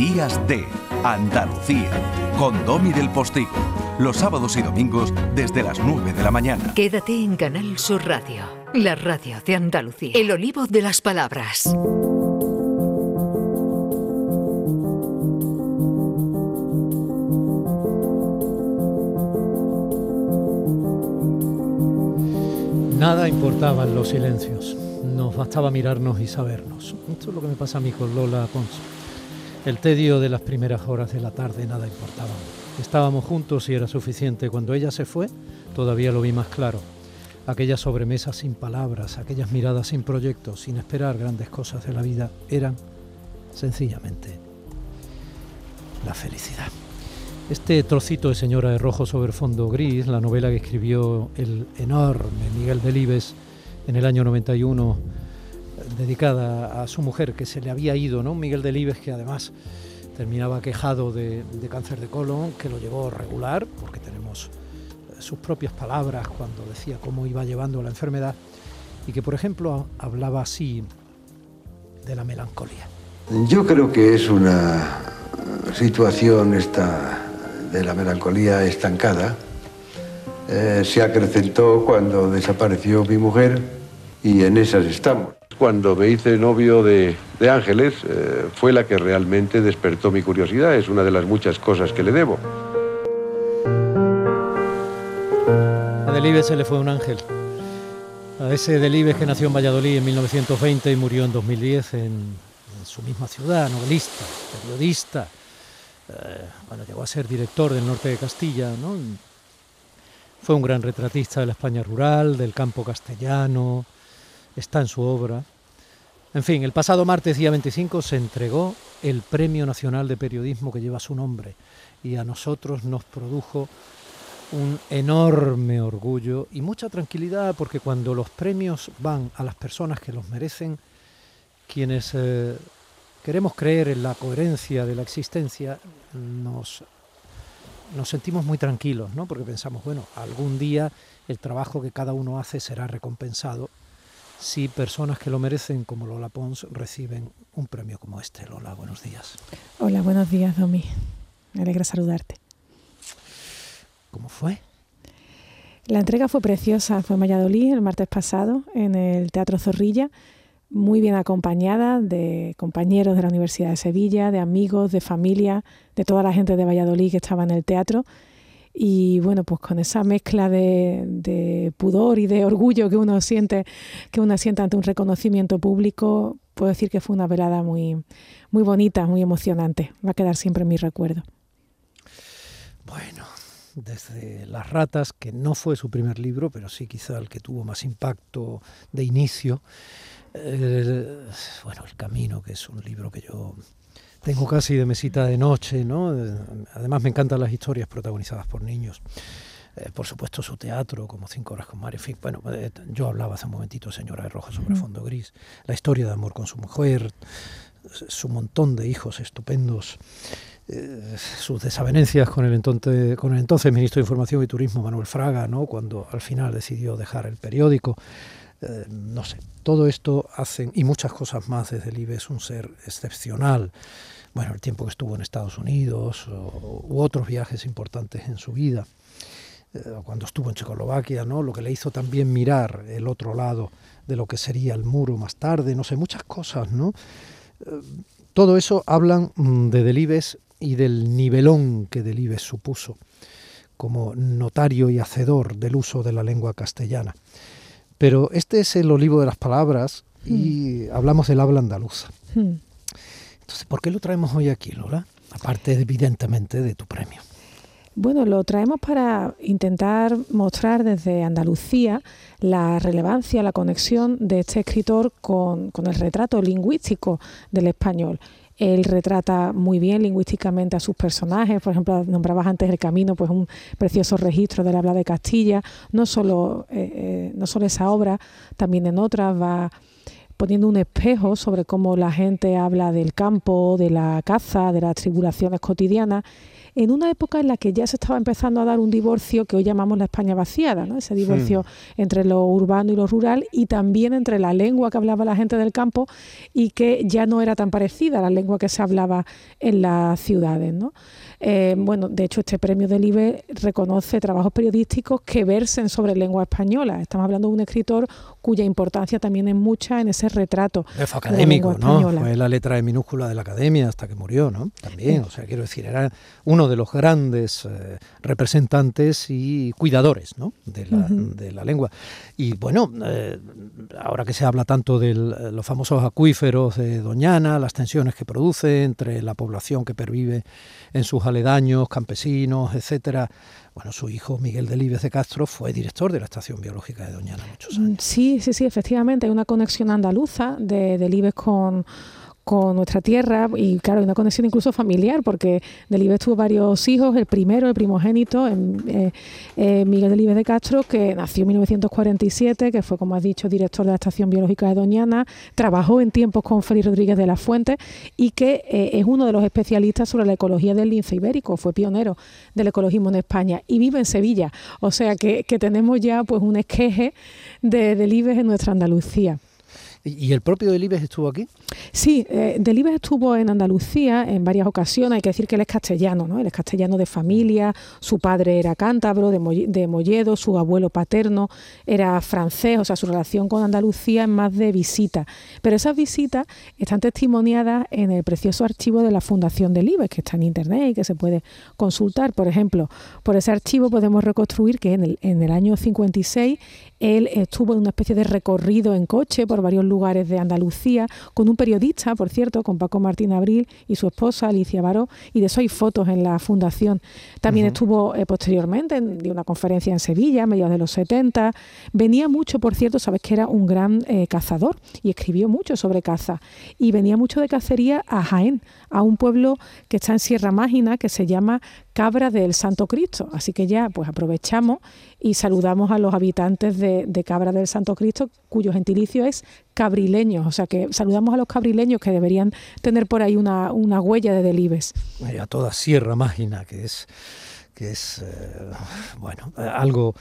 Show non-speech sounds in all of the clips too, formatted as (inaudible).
Días de Andalucía con Domi del Postigo. Los sábados y domingos desde las 9 de la mañana. Quédate en Canal Sur Radio, la radio de Andalucía. El olivo de las palabras. Nada importaban los silencios. Nos bastaba mirarnos y sabernos. Esto es lo que me pasa a mí con Lola Pons. El tedio de las primeras horas de la tarde nada importaba. Estábamos juntos y era suficiente. Cuando ella se fue, todavía lo vi más claro. Aquellas sobremesas sin palabras, aquellas miradas sin proyectos, sin esperar grandes cosas de la vida, eran sencillamente la felicidad. Este trocito de Señora de Rojo sobre fondo gris, la novela que escribió el enorme Miguel Delibes en el año 91, dedicada a su mujer que se le había ido, ¿no? Miguel Delibes que además terminaba quejado de, cáncer de colon, que lo llevó regular, porque tenemos sus propias palabras cuando decía cómo iba llevando la enfermedad, y que por ejemplo hablaba así de la melancolía. Yo creo que es una situación esta de la melancolía estancada eh, se acrecentó cuando desapareció mi mujer y en esas estamos. Cuando me hice novio de, Ángeles eh, fue la que realmente despertó mi curiosidad, es una de las muchas cosas que le debo. A Delibes se le fue un ángel. A ese Delibes que nació en Valladolid en 1920 y murió en 2010 en, en su misma ciudad, novelista, periodista, eh, bueno, llegó a ser director del norte de Castilla, ¿no? Fue un gran retratista de la España rural, del campo castellano, está en su obra. En fin, el pasado martes, día 25, se entregó el Premio Nacional de Periodismo que lleva su nombre y a nosotros nos produjo un enorme orgullo y mucha tranquilidad porque cuando los premios van a las personas que los merecen, quienes eh, queremos creer en la coherencia de la existencia, nos, nos sentimos muy tranquilos, ¿no? porque pensamos, bueno, algún día el trabajo que cada uno hace será recompensado si personas que lo merecen, como Lola Pons, reciben un premio como este. Lola, buenos días. Hola, buenos días, Domi. Me alegra saludarte. ¿Cómo fue? La entrega fue preciosa, fue en Valladolid el martes pasado, en el Teatro Zorrilla muy bien acompañada de compañeros de la Universidad de Sevilla, de amigos, de familia, de toda la gente de Valladolid que estaba en el teatro. Y bueno, pues con esa mezcla de, pudor y de orgullo que uno siente, que uno siente ante un reconocimiento público, puedo decir que fue una velada muy, muy bonita, muy emocionante. Va a quedar siempre en mi recuerdo. Bueno, desde Las Ratas, que no fue su primer libro, pero sí quizá el que tuvo más impacto de inicio, eh, bueno, El Camino, que es un libro que yo tengo casi de mesita de noche, ¿no? Además me encantan las historias protagonizadas por niños. Eh, por supuesto su teatro, como Cinco horas con Mario, en fin, bueno, eh, yo hablaba hace un momentito, Señora de Rojo, sobre fondo gris, la historia de amor con su mujer, su montón de hijos estupendos, eh, sus desavenencias con el, entonces, con el entonces ministro de Información y Turismo, Manuel Fraga, ¿no? cuando al final decidió dejar el periódico. Eh, no sé, todo esto hacen, y muchas cosas más desde el IBE, un ser excepcional. Bueno, el tiempo que estuvo en Estados Unidos o, u otros viajes importantes en su vida, eh, cuando estuvo en Checoslovaquia, ¿no? lo que le hizo también mirar el otro lado de lo que sería el muro más tarde, no sé, muchas cosas, ¿no? Eh, todo eso hablan mm, de Delibes y del nivelón que Delibes supuso como notario y hacedor del uso de la lengua castellana. Pero este es el olivo de las palabras y mm. hablamos del habla andaluza. Mm. Entonces, ¿por qué lo traemos hoy aquí, Lola? Aparte, evidentemente, de tu premio. Bueno, lo traemos para intentar mostrar desde Andalucía la relevancia, la conexión de este escritor con, con el retrato lingüístico del español él retrata muy bien lingüísticamente a sus personajes, por ejemplo, nombrabas antes El Camino, pues un precioso registro del habla de Castilla, no solo, eh, eh, no solo esa obra, también en otras va poniendo un espejo sobre cómo la gente habla del campo, de la caza, de las tribulaciones cotidianas en una época en la que ya se estaba empezando a dar un divorcio que hoy llamamos la España vaciada, ¿no? ese divorcio entre lo urbano y lo rural y también entre la lengua que hablaba la gente del campo y que ya no era tan parecida a la lengua que se hablaba en las ciudades. ¿no? Eh, bueno, de hecho, este premio del IBE reconoce trabajos periodísticos que versen sobre lengua española. Estamos hablando de un escritor cuya importancia también es mucha en ese retrato. Fue académico, ¿no? Fue la letra de minúscula de la academia hasta que murió, ¿no? También, o sea, quiero decir, era uno de los grandes eh, representantes y cuidadores, ¿no? De la, de la lengua. Y bueno, eh, ahora que se habla tanto de los famosos acuíferos de Doñana, las tensiones que produce entre la población que pervive en sus aledaños, campesinos, etcétera. Bueno, su hijo Miguel Delibes de Castro fue director de la Estación Biológica de Doñana muchos años. Sí, sí, sí, efectivamente, hay una conexión andaluza de Delibes con con nuestra tierra y claro, una conexión incluso familiar porque Delibes tuvo varios hijos, el primero, el primogénito, eh, eh, Miguel Delibes de Castro, que nació en 1947, que fue, como has dicho, director de la Estación Biológica de Doñana, trabajó en tiempos con Félix Rodríguez de la Fuente y que eh, es uno de los especialistas sobre la ecología del lince ibérico, fue pionero del ecologismo en España y vive en Sevilla, o sea que, que tenemos ya pues un esqueje de Delibes en nuestra Andalucía. ¿Y el propio Delibes estuvo aquí? Sí, eh, Delibes estuvo en Andalucía en varias ocasiones. Hay que decir que él es castellano, ¿no? Él es castellano de familia, su padre era cántabro, de, de Molledo, su abuelo paterno era francés, o sea, su relación con Andalucía es más de visita. Pero esas visitas están testimoniadas en el precioso archivo de la Fundación Delibes, que está en internet y que se puede consultar. Por ejemplo, por ese archivo podemos reconstruir que en el, en el año 56 él estuvo en una especie de recorrido en coche por varios lugares de Andalucía con un periodista, por cierto, con Paco Martín Abril y su esposa Alicia Baró, y de eso hay fotos en la fundación. También estuvo eh, posteriormente en de una conferencia en Sevilla, a mediados de los 70. Venía mucho, por cierto, sabes que era un gran eh, cazador y escribió mucho sobre caza. Y venía mucho de cacería a Jaén, a un pueblo que está en Sierra Mágina que se llama Cabra del Santo Cristo. Así que ya pues aprovechamos y saludamos a los habitantes de, Cabra del Santo Cristo, cuyo gentilicio es cabrileños. O sea que saludamos a los cabrileños que deberían tener por ahí una, huella de Delibes. a toda Sierra Mágina, que es que es eh, bueno algo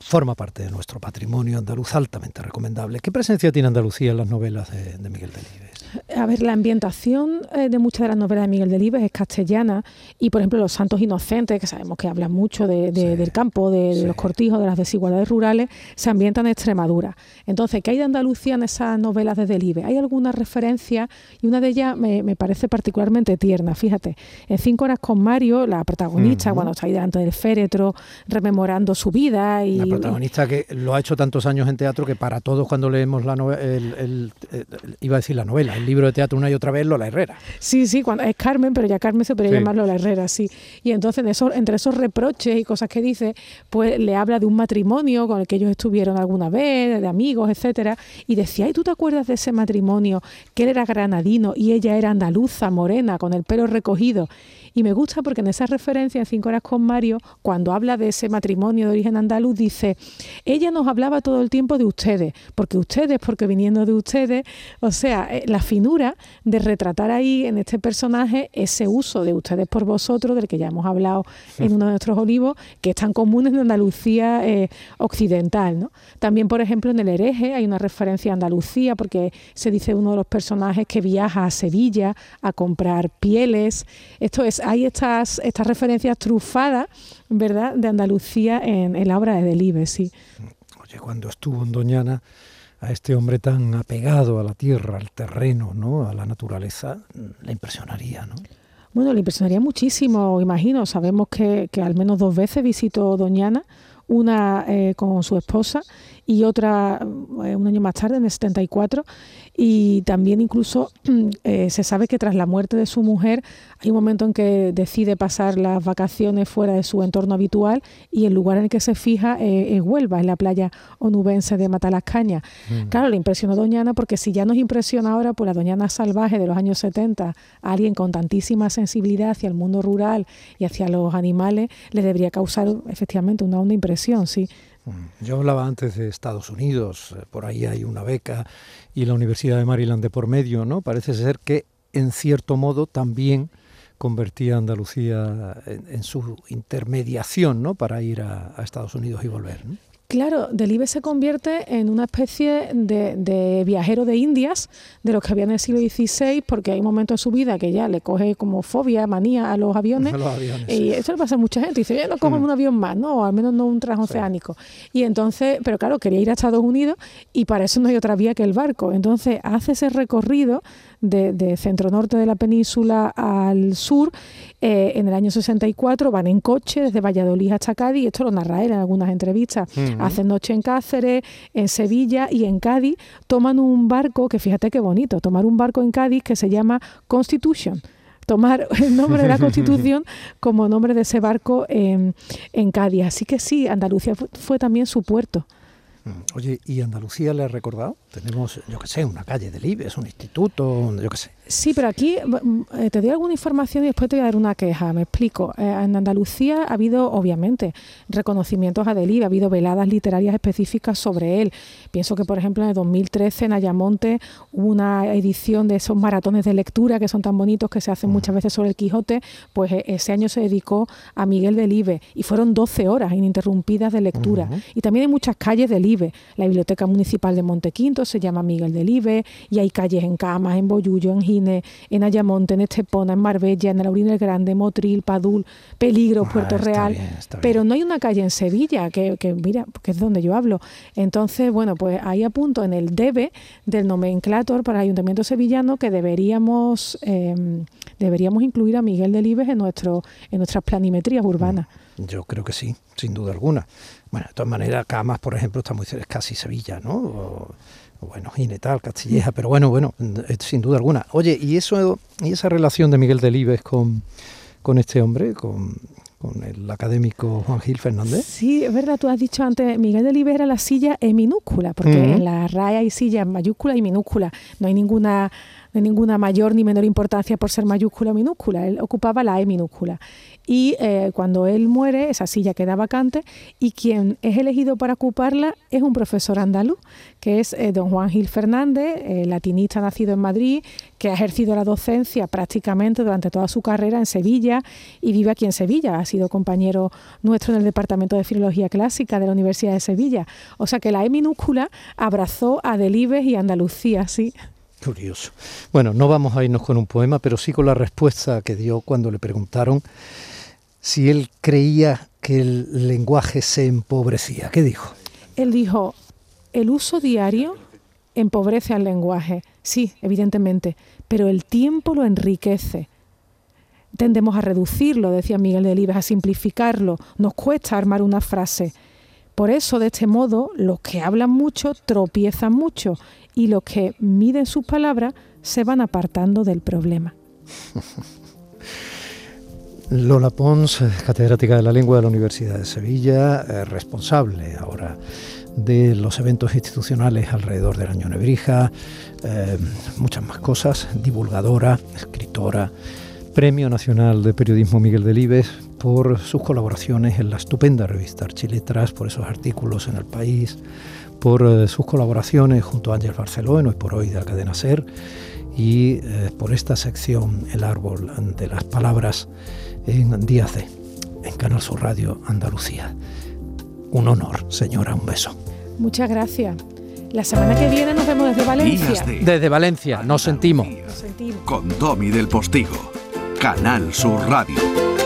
forma parte de nuestro patrimonio andaluz altamente recomendable. ¿Qué presencia tiene Andalucía en las novelas de, de Miguel Delibes? A ver, la ambientación eh, de muchas de las novelas de Miguel Delibes es castellana y, por ejemplo, Los Santos Inocentes, que sabemos que hablan mucho del campo, de, los cortijos, de las desigualdades rurales, se ambientan en Extremadura. Entonces, ¿qué hay de Andalucía en esas novelas de Delibes? Hay alguna referencia y una de ellas me, parece particularmente tierna. Fíjate, en Cinco Horas con Mario, la protagonista, cuando está ahí delante del féretro, rememorando su vida. y La protagonista que lo ha hecho tantos años en teatro que para todos cuando leemos la novela, iba a decir la novela, el libro de teatro una y otra vez, Lola Herrera. Sí, sí, cuando, es Carmen, pero ya Carmen se podría llamar Lola Herrera, sí. Y entonces entre esos reproches y cosas que dice, pues le habla de un matrimonio con el que ellos estuvieron alguna vez, de amigos, etcétera, y decía, ¿y tú te acuerdas de ese matrimonio? Que él era granadino y ella era andaluza, morena, con el pelo recogido. Y me gusta porque en esa referencia en Cinco Horas con Mario, cuando habla de ese matrimonio de origen andaluz, dice, ella nos hablaba todo el tiempo de ustedes, porque ustedes, porque viniendo de ustedes, o sea, eh, la finura de retratar ahí en este personaje ese uso de ustedes por vosotros, del que ya hemos hablado en uno de nuestros olivos, que es tan común en Andalucía eh, occidental. ¿no? También, por ejemplo, en el hereje hay una referencia a Andalucía, porque se dice uno de los personajes que viaja a Sevilla a comprar pieles. Esto es hay estas, estas referencias trufadas, ¿verdad?, de Andalucía en, la obra de Delibes, sí. Oye, cuando estuvo en Doñana, a este hombre tan apegado a la tierra, al terreno, ¿no?, a la naturaleza, le impresionaría, ¿no? Bueno, le impresionaría muchísimo, imagino. Sabemos que, que al menos dos veces visitó Doñana, una eh, con su esposa y otra eh, un año más tarde, en el 74, y también incluso eh, se sabe que tras la muerte de su mujer hay un momento en que decide pasar las vacaciones fuera de su entorno habitual y el lugar en el que se fija eh, es Huelva, en la playa onubense de Matalascaña. Mm. Claro, le impresionó Doñana porque si ya nos impresiona ahora por la Doñana salvaje de los años 70, alguien con tantísima sensibilidad hacia el mundo rural y hacia los animales, le debería causar efectivamente una honda impresión, sí. Mm, yo hablaba antes de Estados Unidos, eh, por ahí hay una beca y la Universidad de Maryland de por medio, ¿no? Parece ser que en cierto modo también convertía a Andalucía en, su intermediación, ¿no? Para ir a, Estados Unidos y volver. Claro, Delibes se convierte en una especie de, viajero de Indias, de los que había en el siglo XVI, porque hay momentos en su vida que ya le coge como fobia, manía a los aviones. (laughs) y eso le pasa a mucha gente. Dice, ya no cojo mm. un avión más, ¿no? O al menos no un transoceánico. Y entonces, pero claro, quería ir a Estados Unidos y para eso no hay otra vía que el barco. Entonces hace ese recorrido de, centro norte de la península al sur. Eh, en el año 64 van en coche desde Valladolid hasta Cádiz, esto lo narra él en algunas entrevistas. Hacen noche en Cáceres, en Sevilla y en Cádiz. Toman un barco, que fíjate qué bonito, tomar un barco en Cádiz que se llama Constitution tomar (laughs) el nombre de la Constitución (laughs) como nombre de ese barco en, en Cádiz. Así que sí, Andalucía fue también su puerto. Oye, ¿y Andalucía le ha recordado? Tenemos, yo qué sé, una calle del IBES, un instituto, yo qué sé. Sí, pero aquí eh, te doy alguna información y después te voy a dar una queja. Me explico. Eh, en Andalucía ha habido, obviamente, reconocimientos a Delibes, ha habido veladas literarias específicas sobre él. Pienso que, por ejemplo, en el 2013 en Ayamonte hubo una edición de esos maratones de lectura que son tan bonitos que se hacen muchas veces sobre el Quijote. Pues eh, ese año se dedicó a Miguel Delibes y fueron 12 horas ininterrumpidas de lectura. Y también hay muchas calles Delibes. La Biblioteca Municipal de Montequinto se llama Miguel Delibes y hay calles en Camas, en Boyullo, en En Ayamonte, en Estepona, en Marbella, en el Aurín el Grande, Motril, Padul, Peligro, ah, Puerto Real. pero no hay una calle en Sevilla, que, mira, que es donde yo hablo. Entonces, bueno, pues ahí apunto en el debe del nomenclator para el Ayuntamiento Sevillano que deberíamos, em, deberíamos incluir a Miguel Delibes en, nuestro, en nuestras planimetrías urbanas. Mm, yo creo que sí, sin duda alguna. Bueno, de todas maneras, Camas, por ejemplo, está muy cerca, es casi Sevilla, ¿no? bueno, Inetal, Castilleja, pero bueno, bueno, eh, sin duda alguna. Oye, ¿y eso y esa relación de Miguel Delibes con, con este hombre, con, con el académico Juan Gil Fernández? Sí, es verdad, tú has dicho antes, Miguel Delibes era la silla en minúscula, porque en la RAE hay silla en mayúscula y minúscula, no hay ninguna de ninguna mayor ni menor importancia por ser mayúscula o minúscula. Él ocupaba la E minúscula. Y eh, cuando él muere, esa silla queda vacante y quien es elegido para ocuparla es un profesor andaluz, que es eh, don Juan Gil Fernández, eh, latinista nacido en Madrid, que ha ejercido la docencia prácticamente durante toda su carrera en Sevilla y vive aquí en Sevilla. Ha sido compañero nuestro en el Departamento de Filología Clásica de la Universidad de Sevilla. O sea que la E minúscula abrazó a Delibes y Andalucía, sí. Curioso. Bueno, no vamos a irnos con un poema, pero sí con la respuesta que dio cuando le preguntaron si él creía que el lenguaje se empobrecía. ¿Qué dijo? Él dijo, el uso diario empobrece al lenguaje, sí, evidentemente, pero el tiempo lo enriquece. Tendemos a reducirlo, decía Miguel Delibes, a simplificarlo. Nos cuesta armar una frase. Por eso, de este modo, los que hablan mucho tropiezan mucho y los que miden sus palabras se van apartando del problema. (laughs) Lola Pons, catedrática de la lengua de la Universidad de Sevilla, eh, responsable ahora de los eventos institucionales alrededor del año Nebrija, eh, muchas más cosas, divulgadora, escritora, Premio Nacional de Periodismo Miguel Delibes por sus colaboraciones en la estupenda revista Archiletras, por esos artículos en El País, por eh, sus colaboraciones junto a Ángel Barceló Hoy por Hoy de la cadena SER y eh, por esta sección El Árbol de las Palabras en Díaz de, en Canal Sur Radio Andalucía. Un honor, señora, un beso. Muchas gracias. La semana que viene nos vemos desde Valencia. desde Valencia, nos sentimos. Con Domi del Postigo, Canal Sur Radio.